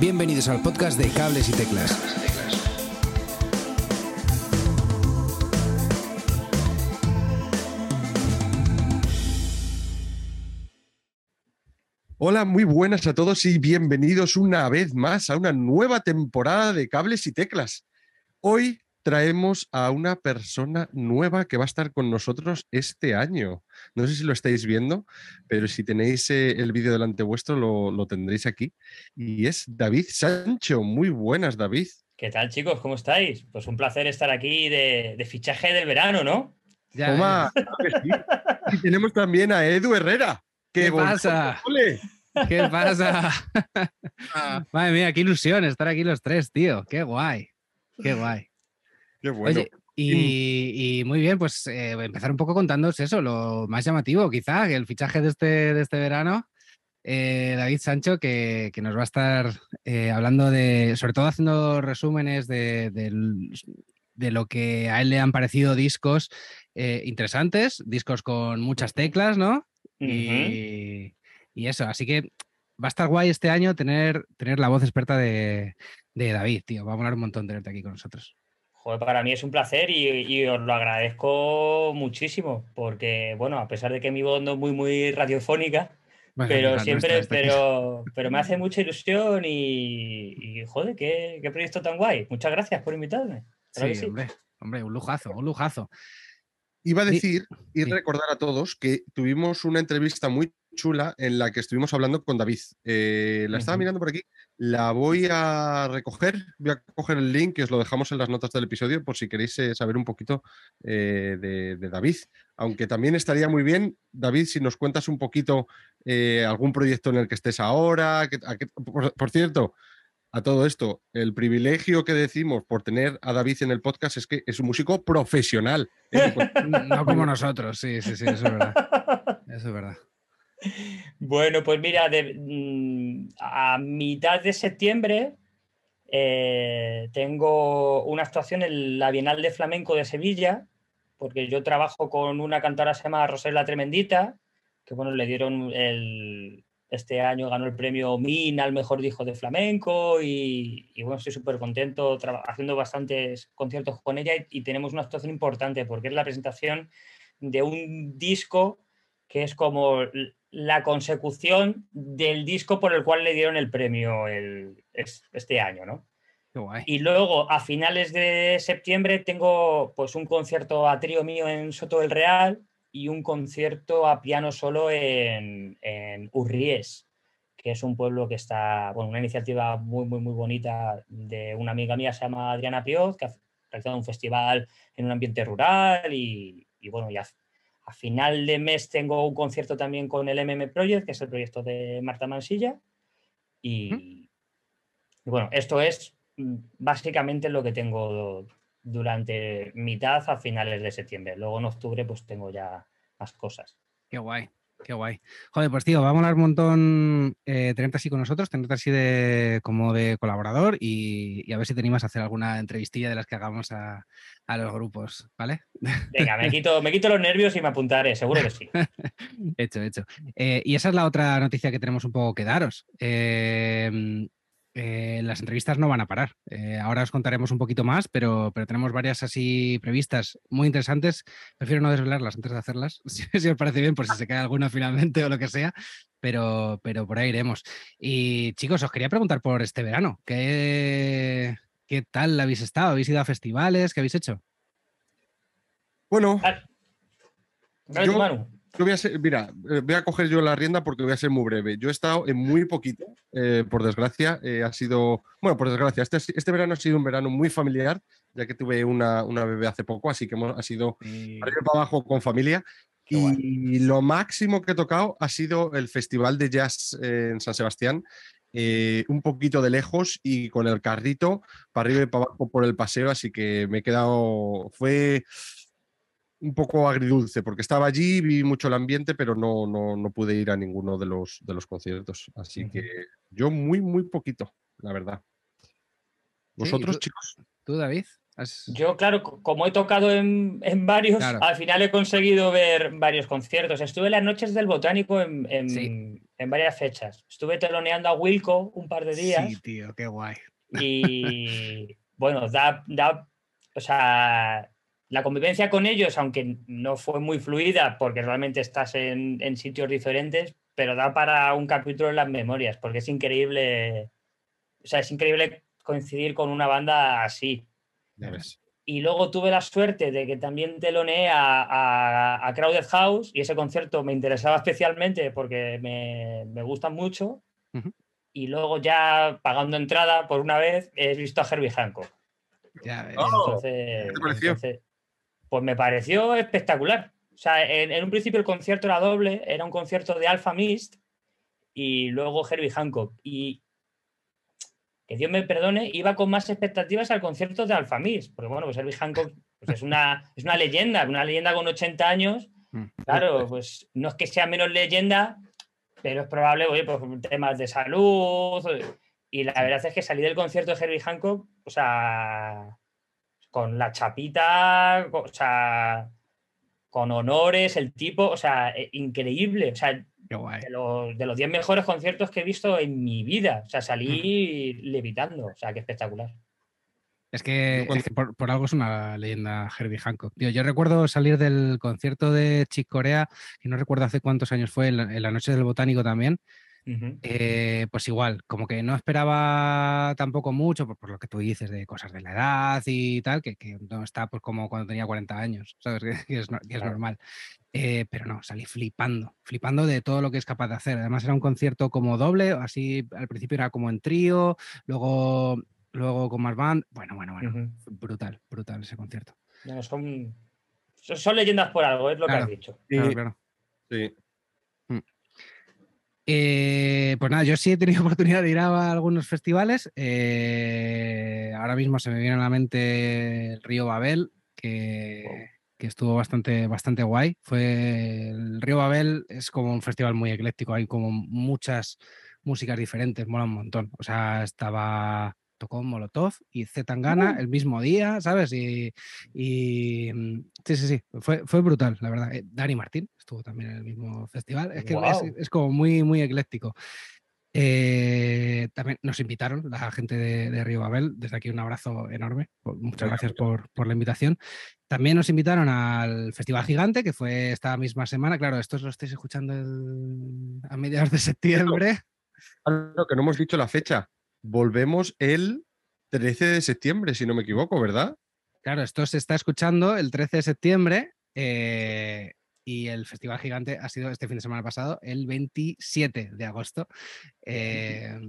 Bienvenidos al podcast de Cables y Teclas. Hola, muy buenas a todos y bienvenidos una vez más a una nueva temporada de Cables y Teclas. Hoy traemos a una persona nueva que va a estar con nosotros este año. No sé si lo estáis viendo, pero si tenéis eh, el vídeo delante vuestro lo, tendréis aquí. Y es David Sancho. Muy buenas, David. ¿Qué tal, chicos? ¿Cómo estáis? Pues un placer estar aquí de, fichaje del verano, ¿no? Ya, Y tenemos también a Edu Herrera. ¿Qué pasa? ¿Qué pasa? Madre mía, qué ilusión estar aquí los tres, tío. Qué guay. Qué guay. Qué bueno. y, muy bien, pues eh, empezar un poco contándoos eso, lo más llamativo, quizá, el fichaje de este, de este verano. Eh, David Sancho, que, nos va a estar eh, hablando de, sobre todo haciendo resúmenes de, lo que a él le han parecido discos interesantes, discos con muchas teclas, ¿no? y, eso, así que va a estar guay este año tener, tener la voz experta de, de David, tío. Va a molar un montón tenerte aquí con nosotros para mí es un placer y, os lo agradezco muchísimo, porque, bueno, a pesar de que mi voz no es muy, muy radiofónica, pero siempre, pero, pero me hace mucha ilusión y, joder, qué, proyecto tan guay. Muchas gracias por invitarme. Sí, Hombre, hombre, un lujazo, un lujazo. Iba a decir y recordar a todos que tuvimos una entrevista muy chula en la que estuvimos hablando con David. Eh, la estaba mirando por aquí, la voy a recoger, voy a coger el link que os lo dejamos en las notas del episodio por si queréis eh, saber un poquito eh, de, David. Aunque también estaría muy bien, David, si nos cuentas un poquito algún proyecto en el que estés ahora. por, cierto, a todo esto, el privilegio que decimos por tener a David en el podcast es que es un músico profesional. no como nosotros, sí, sí, sí, eso es verdad. Eso es verdad. Bueno, pues mira, mm, a mitad de septiembre eh, tengo una actuación en la Bienal de Flamenco de Sevilla, porque yo trabajo con una cantora que se llama Rosela Tremendita, que bueno, le dieron el, este año ganó el premio MIN al mejor disco de flamenco y, bueno, estoy súper contento haciendo bastantes conciertos con ella y, tenemos una actuación importante porque es la presentación de un disco que es como la consecución del disco por el cual le dieron el premio este año, ¿no? Y luego a finales de septiembre tengo pues un concierto a trío mío en Soto del Real y un concierto a piano solo en, en Urries, que es un pueblo que está, bueno, una iniciativa muy, muy, muy bonita de una amiga mía, se llama Adriana Pioz, que ha realizado un festival en un ambiente rural y, bueno, ya a final de mes tengo un concierto también con el MM Project, que es el proyecto de Marta Mansilla. Y, y bueno, esto es mm, básicamente lo que tengo durante mitad a finales de septiembre. Luego en octubre pues tengo ya más cosas. Qué guay. Qué guay. Joder, pues tío, vamos a hablar un montón eh, tenerte así con nosotros, tenerte así de como de colaborador y, a ver si te animas a hacer alguna entrevistilla de las que hagamos a, los grupos, ¿vale? Venga, me quito, me quito los nervios y me apuntaré, seguro que sí. hecho, hecho. Eh, y esa es la otra noticia que tenemos un poco que daros. Eh, eh, las entrevistas no van a parar. Eh, ahora os contaremos un poquito más, pero, pero tenemos varias así previstas muy interesantes. Prefiero no desvelarlas antes de hacerlas, si, os parece bien, por si se cae alguna finalmente o lo que sea, pero, pero por ahí iremos. Y chicos, os quería preguntar por este verano, ¿qué, qué tal habéis estado? ¿Habéis ido a festivales? ¿Qué habéis hecho? Bueno, voy a mira, eh, voy a coger yo la rienda porque voy a ser muy breve. Yo he estado en muy poquito, eh, por desgracia. Eh, ha sido, bueno, por desgracia, este, este, verano ha sido un verano muy familiar, ya que tuve una, bebé hace poco, así que hemos, ha sido arriba para abajo con familia. y lo máximo que he tocado ha sido el Festival de Jazz en San Sebastián, un poquito de lejos y con el carrito para arriba y para abajo por el paseo, así que me he quedado, fue un poco agridulce, porque estaba allí, vi mucho el ambiente, pero no, no, pude ir a ninguno de los, de los conciertos. Así que yo muy, muy poquito, la verdad. ¿Vosotros, chicos? ¿Tú, David? Yo, claro, como he tocado en, varios, al final he conseguido ver varios conciertos. Estuve en las noches del Botánico en, en, varias fechas. Estuve teloneando a Wilco un par de días. Sí, tío, qué guay. Y bueno, da, da, o sea, la convivencia con ellos, aunque no fue muy fluida porque realmente estás en, en sitios diferentes, pero da para un capítulo en las memorias, porque es increíble, o sea, es increíble coincidir con una banda así. Y luego tuve la suerte de que también teloneé a, a, Crowded House y ese concierto me interesaba especialmente porque me, me gustan mucho. Y luego ya pagando entrada por una vez he visto a Herbie Hancock. Ya oh, entonces, pues me pareció espectacular. O sea, en, un principio el concierto era doble, era un concierto de Alpha Mist y luego Herbie Hancock. Y que Dios me perdone, iba con más expectativas al concierto de Alpha Mist, porque bueno, pues Herbie Hancock pues es, una, es una leyenda, una leyenda con 80 años. Mm. Claro, pues no es que sea menos leyenda, pero es probable, oye, por pues, temas de salud. Y la verdad es que salí del concierto de Herbie Hancock, o sea, con la chapita, o sea, con honores, el tipo, o sea, eh, increíble. O sea, De, los, 10 mejores conciertos que he visto en mi vida. O sea, salí levitando. O sea, qué espectacular. Es que, por, algo es una leyenda Herbie Hancock. yo recuerdo salir del concierto de Chick Corea, que no recuerdo hace cuántos años fue, en la noche del botánico también, eh, pues igual, como que no esperaba tampoco mucho, por, lo que tú dices de cosas de la edad y tal, que, no está pues como cuando tenía 40 años, ¿sabes? Que, es, normal. Eh, pero no, salí flipando, flipando de todo lo que es capaz de hacer. Además era un concierto como doble, así al principio era como en trío, luego, luego con más band. Bueno, bueno, bueno, brutal, brutal ese concierto. son, son leyendas por algo, es lo que has dicho. Claro, claro. Sí. Eh, pues nada, yo sí he tenido oportunidad de ir a algunos festivales. Eh, ahora mismo se me viene a la mente el Río Babel, que, estuvo bastante, bastante guay. Fue el Río Babel es como un festival muy ecléctico, hay como muchas músicas diferentes, mola un montón. O sea, estaba tocó Molotov y Z Tangana el mismo día, ¿sabes? Y, mm, sí, sí, sí, fue, fue brutal, la verdad. Eh, Dani Martín estuvo también en el mismo festival. Es que es, como muy, muy ecléctico. Eh, también nos invitaron la gente de, Río Babel. Desde aquí un abrazo enorme. Muchas gracias por, por, la invitación. También nos invitaron al Festival Gigante, que fue esta misma semana. Claro, esto lo estáis escuchando a mediados de septiembre. Claro, que no hemos dicho la fecha volvemos el 13 de septiembre, si no me equivoco, ¿verdad? Claro, esto se está escuchando el 13 de septiembre eh, y el Festival Gigante ha sido este fin de semana pasado, el 27 de agosto. Eh,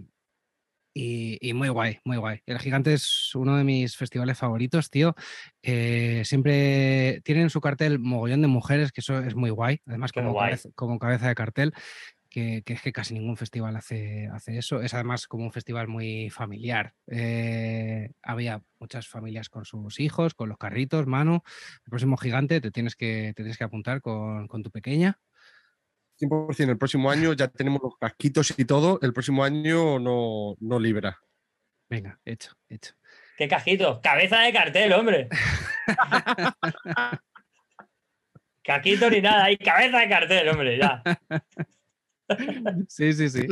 y, muy guay, muy guay. El Gigante es uno de mis festivales favoritos, tío. Eh, siempre tienen su cartel mogollón de mujeres, que eso es muy guay. Además, como, como cabeza de cartel que, es que casi ningún festival hace, hace eso. Es además como un festival muy familiar. Eh, había muchas familias con sus hijos, con los carritos, mano. El próximo gigante te tienes que, tienes que apuntar con, tu pequeña. 100%, el próximo año ya tenemos los casquitos y todo, el próximo año no, no libra. Venga, hecho, hecho. ¿Qué cajito? Cabeza de cartel, hombre. Caquito ni nada, hay cabeza de cartel, hombre, ya. Sí, sí, sí.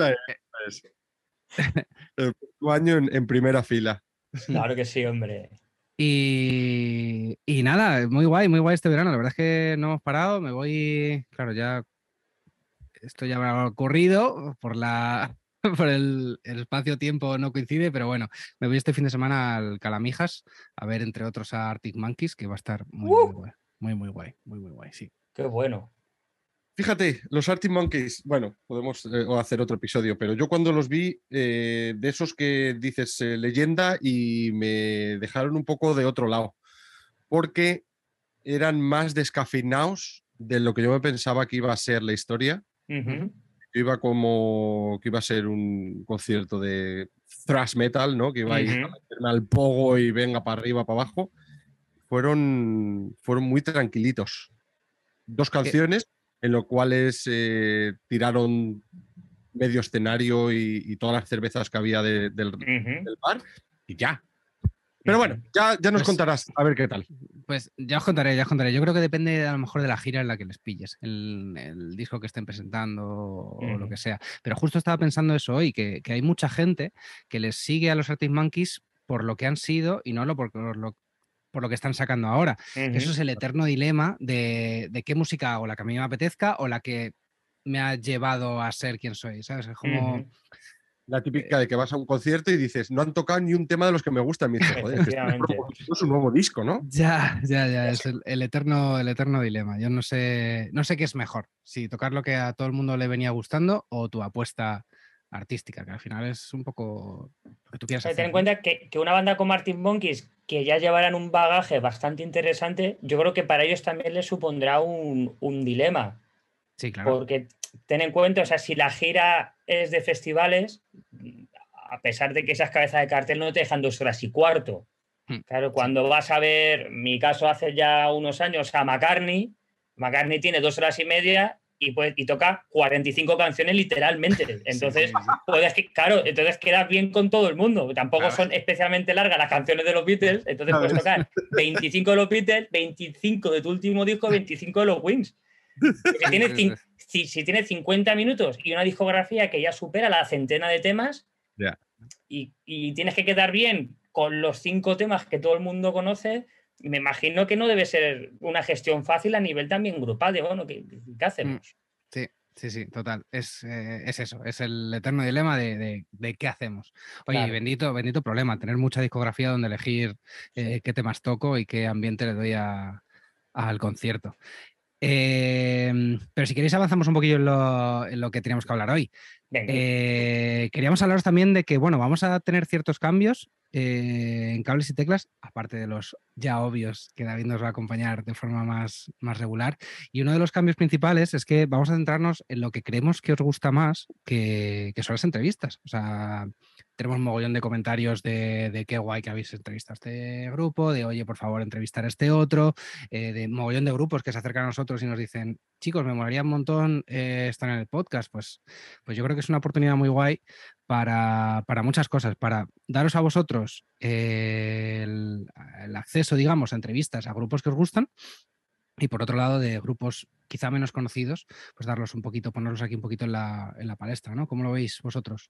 El año en, primera fila. Claro que sí, hombre. Y, nada, muy guay, muy guay este verano. La verdad es que no hemos parado. Me voy, claro, ya esto ya me ha ocurrido por la por el, espacio-tiempo no coincide, pero bueno, me voy este fin de semana al Calamijas a ver, entre otros, a Arctic Monkeys, que va a estar muy, muy ¡Uh! guay. Muy, muy guay, muy, muy guay, sí. Qué bueno. Fíjate, los Arctic Monkeys, bueno, podemos eh, hacer otro episodio, pero yo cuando los vi, eh, de esos que dices eh, leyenda y me dejaron un poco de otro lado, porque eran más descafeinados de lo que yo me pensaba que iba a ser la historia. iba como que iba a ser un concierto de thrash metal, ¿no? Que iba a ir al pogo y venga para arriba, para abajo. Fueron, fueron muy tranquilitos. Dos canciones en los cuales eh, tiraron medio escenario y, todas las cervezas que había del, bar y ya. Pero bueno, ya, ya nos Pues- contarás a ver qué tal. Pues ya os contaré, ya os contaré. Yo creo que depende a lo mejor de la gira en la que les pilles, el, el disco que estén presentando o lo que sea. Pero justo estaba pensando eso hoy, que, que hay mucha gente que les sigue a los Arctic Monkeys por lo que han sido y no lo por, por lo, por lo que están sacando ahora. Eso es el eterno dilema de, de qué música hago, la que a mí me apetezca o la que me ha llevado a ser quien soy, ¿sabes? Es como... La típica de que vas a un concierto y dices, no han tocado ni un tema de los que me gustan. Y dices, joder, es su nuevo disco, ¿no? Ya, ya, ya, es el, el eterno, el eterno dilema. Yo no sé, no sé qué es mejor, si tocar lo que a todo el mundo le venía gustando o tu apuesta artística, que al final es un poco lo que tú quieras O sea, hacer. ten en cuenta que, que una banda como Martin Monkeys, que ya llevarán un bagaje bastante interesante, yo creo que para ellos también les supondrá un, un dilema. Sí, claro. Porque ten en cuenta, o sea, si la gira es de festivales, a pesar de que esas cabezas de cartel no te dejan dos horas y cuarto. Hmm, Claro, cuando vas a ver, mi caso hace ya unos años, a McCartney, McCartney tiene dos horas y media y, pues, y toca 45 canciones literalmente. Entonces, sí, sí. puedes claro, entonces quedas bien con todo el mundo. Tampoco son especialmente largas las canciones de los Beatles, entonces puedes tocar 25 de los Beatles, 25 de tu último disco, 25 de los Wings. Si tienes, si, si tienes 50 minutos y una discografía que ya supera la centena de temas y, y tienes que quedar bien con los cinco temas que todo el mundo conoce, me imagino que no debe ser una gestión fácil a nivel también grupal de, bueno, ¿qué, qué hacemos? Sí, sí, sí, total. Es, eh, es eso, es el eterno dilema de, de- de qué hacemos. Oye, Claro. bendito, bendito problema, tener mucha discografía donde elegir eh, qué temas toco y qué ambiente le doy a- al concierto. Em, pero si queréis avanzamos un poquillo en lo, en lo que teníamos que hablar hoy. Eh, queríamos hablaros también de que, bueno, vamos a tener ciertos cambios eh, en cables y teclas, aparte de los ya obvios que David nos va a acompañar de forma más, más regular. Y uno de los cambios principales es que vamos a centrarnos en lo que creemos que os gusta más, que, que son las entrevistas. O sea, tenemos un mogollón de comentarios de, de qué guay que habéis entrevistado a este grupo, de oye, por favor, entrevistar a este otro, eh, de mogollón de grupos que se acercan a nosotros y nos dicen, chicos, me molaría un montón eh, estar en el podcast. Pues, pues yo creo que es una oportunidad muy guay para, para muchas cosas, para daros a vosotros eh, el, el acceso, digamos, a entrevistas a grupos que os gustan. Y por otro lado, de grupos quizá menos conocidos, pues darlos un poquito, ponerlos aquí un poquito en la, en la palestra, ¿no? ¿Cómo lo veis vosotros?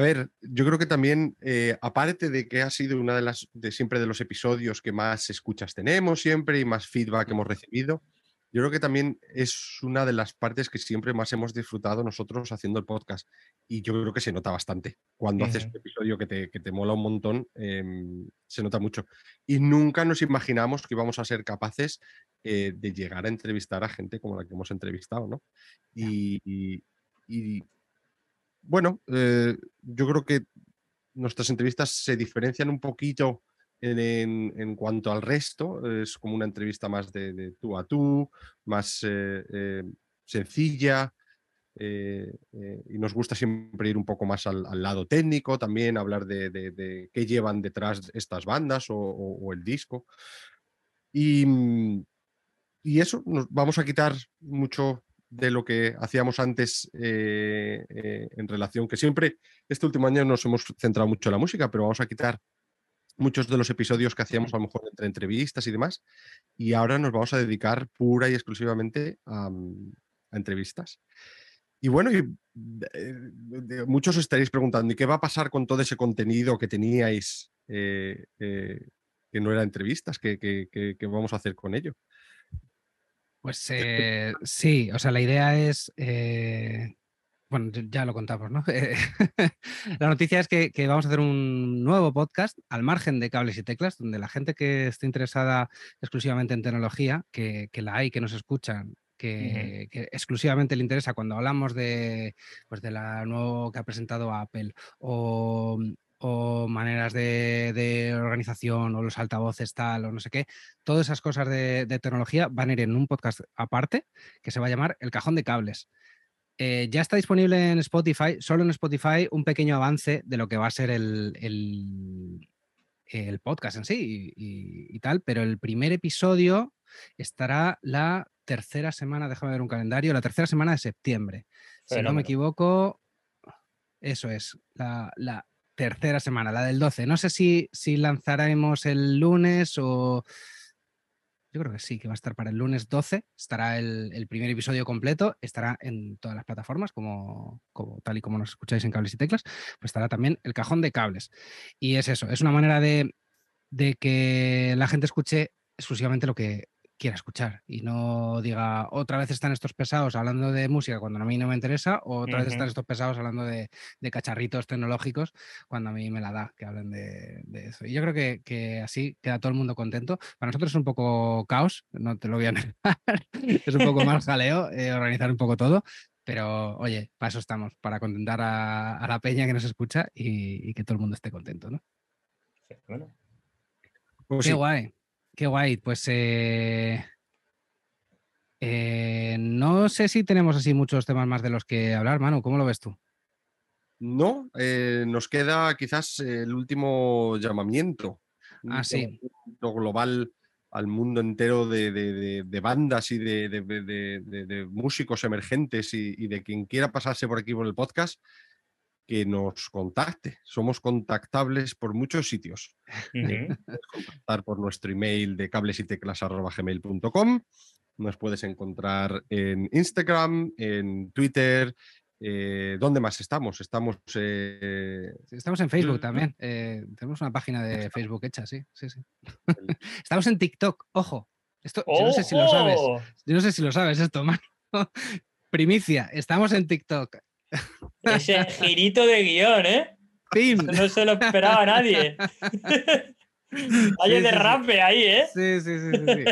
A ver, yo creo que también, eh, aparte de que ha sido una de las de siempre de los episodios que más escuchas tenemos siempre y más feedback hemos recibido, yo creo que también es una de las partes que siempre más hemos disfrutado nosotros haciendo el podcast. Y yo creo que se nota bastante. Cuando haces un episodio que te, que te mola un montón, em, se nota mucho. Y nunca nos imaginamos que íbamos a ser capaces eh, de llegar a entrevistar a gente como la que hemos entrevistado, ¿no? Y, y- y, bueno, eh, yo creo que nuestras entrevistas se diferencian un poquito en, cuanto al resto. Es como una entrevista más de, tú a tú, más eh, eh, sencilla. y nos gusta siempre ir un poco más al, lado técnico, también hablar de, qué llevan detrás estas bandas o, el disco. Y, y eso, nos vamos a quitar mucho de lo que hacíamos antes eh, eh, en relación, que siempre este último año nos hemos centrado mucho en la música, pero vamos a quitar muchos de los episodios que hacíamos a lo mejor entre entrevistas y demás, y ahora nos vamos a dedicar pura y exclusivamente a, mm, a entrevistas. Y bueno, y, eh, muchos os estaréis preguntando, ¿y qué va a pasar con todo ese contenido que teníais que no era entrevistas? ¿Qué, qué- qué- qué vamos a hacer con ello? Pues eh, sí, o sea, la idea es, eh, bueno, ya- lo contamos, ¿no? Eh, la noticia es que, que vamos a hacer un nuevo podcast al margen de cables y teclas, donde la gente que esté interesada exclusivamente en tecnología, que, que la hay, que nos escuchan, que, que exclusivamente le interesa cuando hablamos de, pues de la nuevo que ha presentado Apple o, o maneras de, de organización o los altavoces tal o no sé qué, todas esas cosas de, de tecnología van a ir en un podcast aparte que se va a llamar El Cajón de Cables. Eh, ya está disponible en Spotify, solo en Spotify, un pequeño avance de lo que va a ser el, el- el podcast en sí y, y- y tal, pero el primer episodio estará la tercera semana, déjame ver un calendario, la tercera semana de septiembre. Si no me equivoco, eso es, la, la tercera semana, la del 12. No sé si, si lanzaremos el lunes o... Yo creo que sí, que va a estar para el lunes 12. Estará el, primer episodio completo, estará en todas las plataformas, como, como, tal y como nos escucháis en cables y teclas, pues estará también el cajón de cables. Y es eso, es una manera de, de que la gente escuche exclusivamente lo que, quiera escuchar y no diga otra vez están estos pesados hablando de música cuando a mí no me interesa o otra vez están estos pesados hablando de, cacharritos tecnológicos cuando a mí me la da que hablen de, eso. Y yo creo que, así queda todo el mundo contento. Para nosotros es un poco caos, no te lo voy a negar, es un poco más jaleo eh, organizar un poco todo. Pero oye, para eso estamos, para contentar a, la peña que nos escucha y, que todo el mundo esté contento, ¿no? Bueno. Pues Qué guay. Qué guay. Pues eh, eh, no sé si tenemos así muchos temas más de los que hablar, Manu. ¿Cómo lo ves tú? No, eh, nos queda quizás el último llamamiento. Ah, sí. global al mundo entero de, bandas y de, músicos emergentes y, y, de quien quiera pasarse por aquí por el podcast, que nos contacte. Somos contactables por muchos sitios. puedes contactar por nuestro email de cables y Nos puedes encontrar en Instagram, en Twitter. Eh, ¿Dónde más estamos? Estamos, eh, estamos en Facebook también. Eh, tenemos una página de Facebook hecha, sí, sí, sí. estamos en TikTok, ojo. Esto, yo no sé si lo sabes. Yo no sé si lo sabes esto, mano. Primicia, estamos en TikTok. Ese girito de guion, ¿eh? No se lo esperaba nadie. Hay sí, derrape ahí, ¿eh? Sí, sí, sí. sí,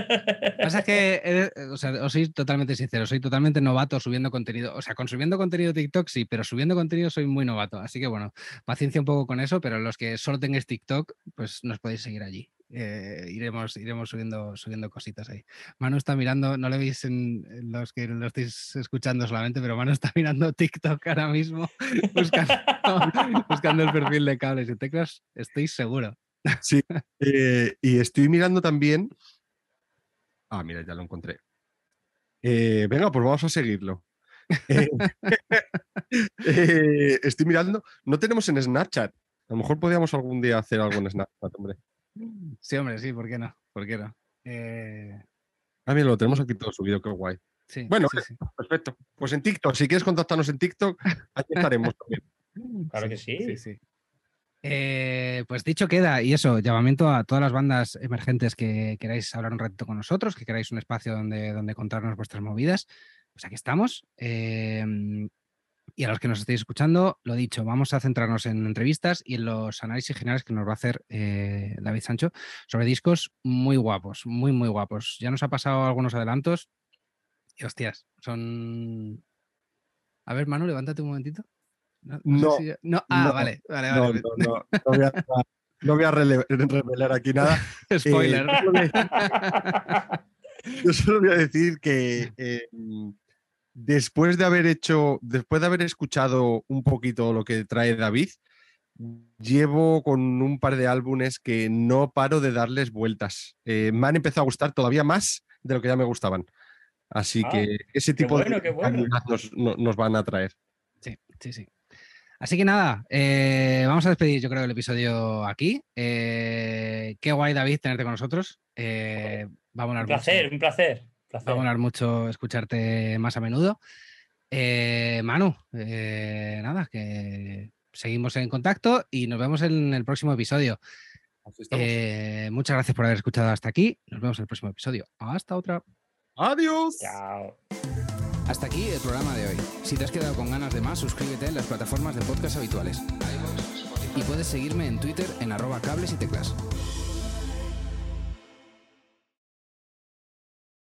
Pasa que, o sea, os soy totalmente sincero, soy totalmente novato subiendo contenido. O sea, consumiendo contenido TikTok sí, pero subiendo contenido soy muy novato. Así que bueno, paciencia un poco con eso, pero los que solo tengáis TikTok, pues nos podéis seguir allí. Eh, iremos, iremos subiendo, subiendo cositas ahí. Manu está mirando, no le veis en, los que lo estáis escuchando solamente, pero Manu está mirando TikTok ahora mismo, buscando, el perfil de cables y teclas, estoy seguro. Sí, eh, y estoy mirando también. Ah, mira, ya lo encontré. Eh, venga, pues vamos a seguirlo. estoy mirando, no tenemos en Snapchat. A lo mejor podríamos algún día hacer algo en Snapchat, hombre. Sí, hombre, sí, ¿por qué no? ¿Por qué no? Eh... Ah, mira, lo tenemos aquí todo subido, qué guay. Sí, bueno, perfecto. Pues en TikTok, si quieres contactarnos en TikTok, aquí estaremos también. Claro que sí. Sí, sí. Eh, pues dicho queda, y eso, llamamiento a todas las bandas emergentes que queráis hablar un ratito con nosotros, que queráis un espacio donde, donde contarnos vuestras movidas, pues aquí estamos. Eh, y a los que nos estéis escuchando, lo dicho, vamos a centrarnos en entrevistas y en los análisis generales que nos va a hacer eh, David Sancho sobre discos muy guapos, muy, muy guapos. Ya nos ha pasado algunos adelantos y hostias, son... A ver, Manu, levántate un momentito. No, no, ah, vale, vale, vale. No, voy a, revelar aquí nada. Spoiler. Eh, yo, solo voy a decir que eh, después de haber hecho, después de haber escuchado un poquito lo que trae David, llevo con un par de álbumes que no paro de darles vueltas. Eh, me han empezado a gustar todavía más de lo que ya me gustaban. Así ah, que ese tipo de nos, van a traer. Sí, sí, sí. Así que nada, eh, vamos a despedir yo creo el episodio aquí. Eh, qué guay David tenerte con nosotros. vamos a un placer, un placer. Va a molar mucho escucharte más a menudo. Eh, Manu, eh, nada, que seguimos en contacto y nos vemos en el próximo episodio. Eh, muchas gracias por haber escuchado hasta aquí. Nos vemos en el próximo episodio. Hasta otra. Adiós. Chao. Hasta aquí el programa de hoy. Si te has quedado con ganas de más, suscríbete en las plataformas de podcast habituales. Y puedes seguirme en Twitter en arroba cables y teclas.